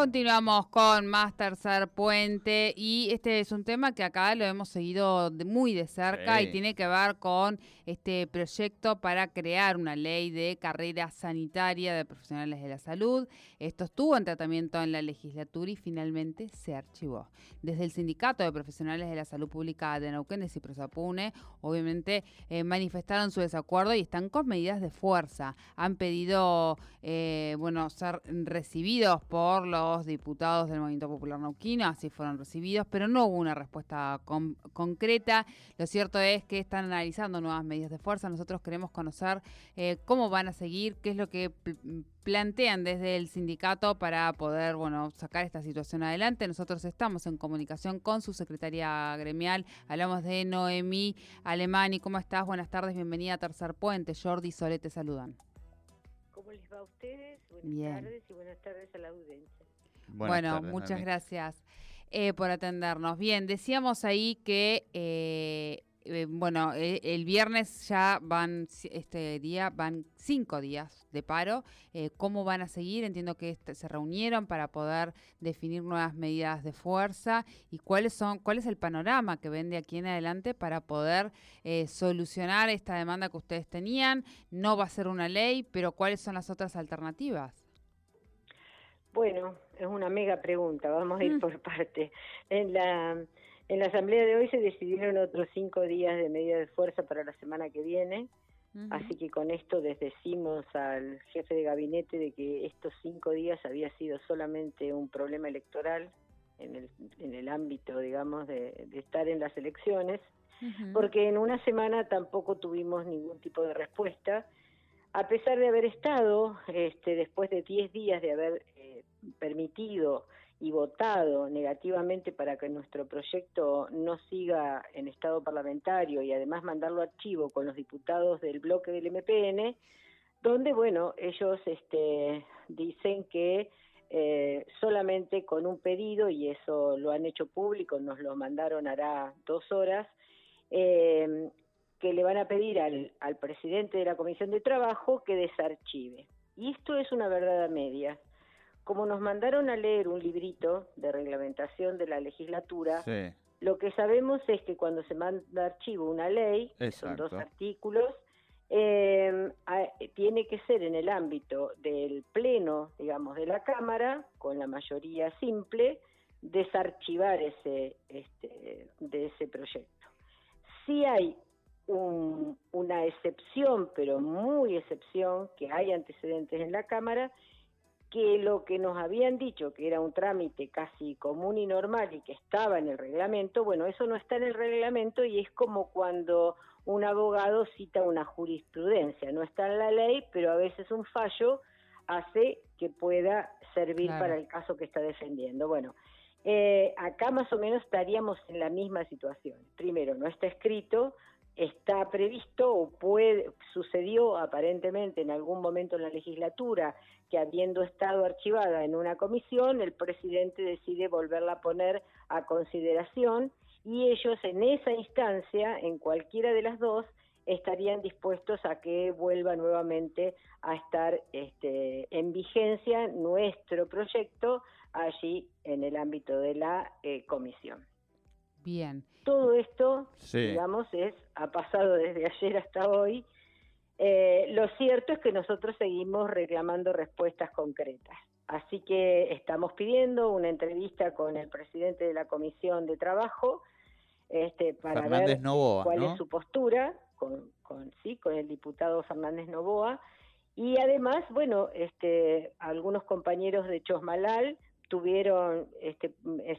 Continuamos con más tercer puente y este es un tema que acá lo hemos seguido muy de cerca y tiene que ver con este proyecto para crear una ley de carrera sanitaria de profesionales de la salud. Esto estuvo en tratamiento en la legislatura y finalmente se archivó. Desde el Sindicato de Profesionales de la Salud Pública de Neuquén, de Ciprosapune, obviamente eh, manifestaron su desacuerdo y están con medidas de fuerza. Han pedido, eh, bueno, ser recibidos por los diputados del Movimiento Popular Nauquino, así fueron recibidos, pero no hubo una respuesta concreta. Lo cierto es que están analizando nuevas medidas de fuerza. Nosotros queremos conocer eh, cómo van a seguir, qué es lo que plantean desde el sindicato para poder bueno sacar esta situación adelante. Nosotros estamos en comunicación con su secretaria gremial. Hablamos de Noemí Alemani. ¿Cómo estás? Buenas tardes, bienvenida a Tercer Puente. Jordi y Sole te saludan. ¿Cómo les va a ustedes? Buenas tardes y buenas tardes a la audiencia bueno, muchas gracias eh, por atendernos. Bien, decíamos ahí que, eh, eh, bueno, el viernes ya van, este día van cinco días de paro. ¿Cómo van a seguir? Entiendo que este, se reunieron para poder definir nuevas medidas de fuerza y cuáles son, cuál es el panorama que ven de aquí en adelante para poder solucionar esta demanda que ustedes tenían. No va a ser una ley, pero ¿cuáles son las otras alternativas? Bueno, es una mega pregunta, vamos a ir mm. por parte. En la, en la asamblea de hoy se decidieron otros cinco días de medida de fuerza para la semana que viene, así que con esto les decimos al jefe de gabinete de que estos cinco días había sido solamente un problema electoral en el, en el ámbito, digamos, de, estar en las elecciones, porque en una semana tampoco tuvimos ningún tipo de respuesta a pesar de haber estado, este, después de 10 días de haber permitido y votado negativamente para que nuestro proyecto no siga en estado parlamentario y además mandarlo a archivo con los diputados del bloque del MPN, donde, bueno, ellos este, dicen que eh, solamente con un pedido, y eso lo han hecho público, nos lo mandaron hará dos horas, eh, que le van a pedir al, al presidente de la Comisión de Trabajo que desarchive. Y esto es una verdad a media. Como nos mandaron a leer un librito de reglamentación de la legislatura, lo que sabemos es que cuando se manda archivo una ley, son dos artículos, eh, tiene que ser en el ámbito del pleno, digamos, de la Cámara, con la mayoría simple, desarchivar ese, este, de ese proyecto. Si hay una excepción, pero muy excepción, que hay antecedentes en la Cámara, que lo que nos habían dicho que era un trámite casi común y normal y que estaba en el reglamento, bueno, eso no está en el reglamento y es como cuando un abogado cita una jurisprudencia, no está en la ley, pero a veces un fallo hace que pueda servir para el caso que está defendiendo. Bueno, eh, acá más o menos estaríamos en la misma situación. Primero, no está escrito, está previsto o puede sucedió aparentemente en algún momento en la legislatura que habiendo estado archivada en una comisión el presidente decide volverla a poner a consideración y ellos en esa instancia en cualquiera de las dos estarían dispuestos a que vuelva nuevamente a estar este, en vigencia nuestro proyecto allí en el ámbito de la eh, comisión. Bien. Todo esto, digamos, es ha pasado desde ayer hasta hoy. Eh, lo cierto es que nosotros seguimos reclamando respuestas concretas. Así que estamos pidiendo una entrevista con el presidente de la Comisión de Trabajo este, para ver cuál es su postura, con, con, sí, con el diputado Fernández Novoa. Y además, bueno, este, algunos compañeros de Chosmalal tuvieron, este,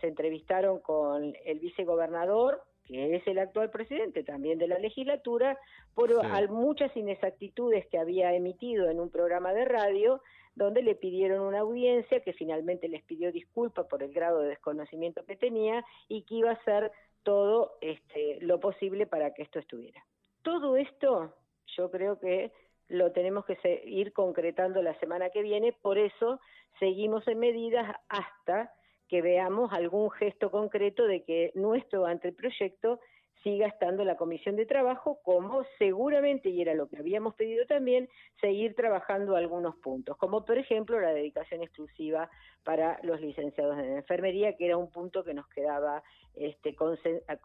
se entrevistaron con el vicegobernador, que es el actual presidente también de la legislatura, por muchas inexactitudes que había emitido en un programa de radio, donde le pidieron una audiencia que finalmente les pidió disculpas por el grado de desconocimiento que tenía y que iba a hacer todo este, lo posible para que esto estuviera. Todo esto yo creo que lo tenemos que ir concretando la semana que viene, por eso seguimos en medidas hasta que veamos algún gesto concreto de que nuestro anteproyecto siga estando la comisión de trabajo, como seguramente, y era lo que habíamos pedido también, seguir trabajando algunos puntos, como por ejemplo la dedicación exclusiva para los licenciados en enfermería, que era un punto que nos quedaba este,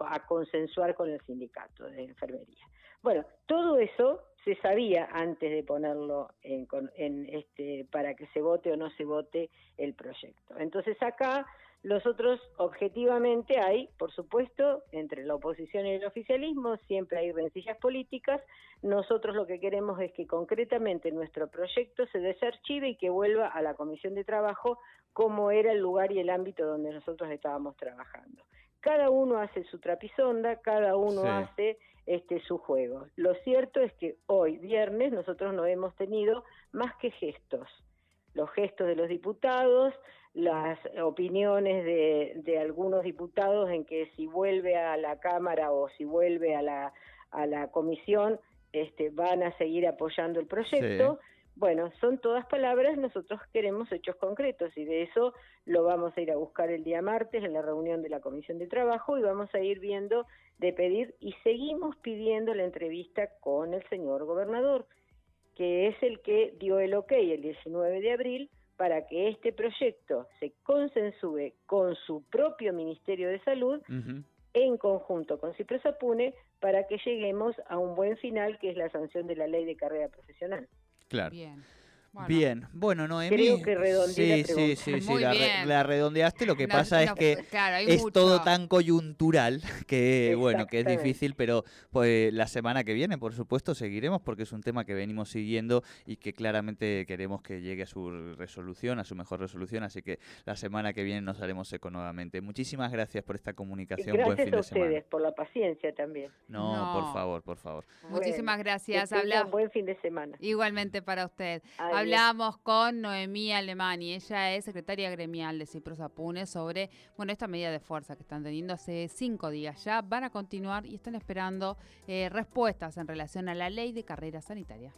a consensuar con el sindicato de enfermería. Bueno, todo eso se sabía antes de ponerlo en, este, para que se vote o no se vote el proyecto. Entonces acá nosotros objetivamente hay, por supuesto, entre la oposición y el oficialismo, siempre hay rencillas políticas. Nosotros lo que queremos es que concretamente nuestro proyecto se desarchive y que vuelva a la Comisión de Trabajo como era el lugar y el ámbito donde nosotros estábamos trabajando. Cada uno hace su trapisonda, cada uno hace este, su juego. Lo cierto es que hoy, viernes, nosotros no hemos tenido más que gestos. Los gestos de los diputados, las opiniones de, algunos diputados en que si vuelve a la Cámara o si vuelve a la, a la comisión, este, van a seguir apoyando el proyecto. Bueno, son todas palabras, nosotros queremos hechos concretos y de eso lo vamos a ir a buscar el día martes en la reunión de la Comisión de Trabajo y vamos a ir viendo de pedir y seguimos pidiendo la entrevista con el señor gobernador, que es el que dio el ok el 19 de abril para que este proyecto se consensúe con su propio Ministerio de Salud en conjunto con Cipresapune para que lleguemos a un buen final que es la sanción de la ley de carrera profesional. Claro. Bien. Bien, bueno, Noemí. Creo que redondeé sí, sí, sí, sí, la, redondeaste. Lo que pasa es que es todo tan coyuntural que, bueno, que es difícil, pero pues la semana que viene, por supuesto, seguiremos porque es un tema que venimos siguiendo y que claramente queremos que llegue a su resolución, a su mejor resolución. Así que la semana que viene nos haremos eco nuevamente. Muchísimas gracias por esta comunicación. Gracias Buen fin a ustedes por la paciencia también. No, por favor, por favor. Muchísimas gracias. Habla... Buen fin de semana. Igualmente para usted. Hablamos con Noemí Alemani, ella es secretaria gremial de Cipros Apune sobre bueno, esta medida de fuerza que están teniendo hace cinco días ya. Van a continuar y están esperando eh, respuestas en relación a la ley de carrera sanitaria.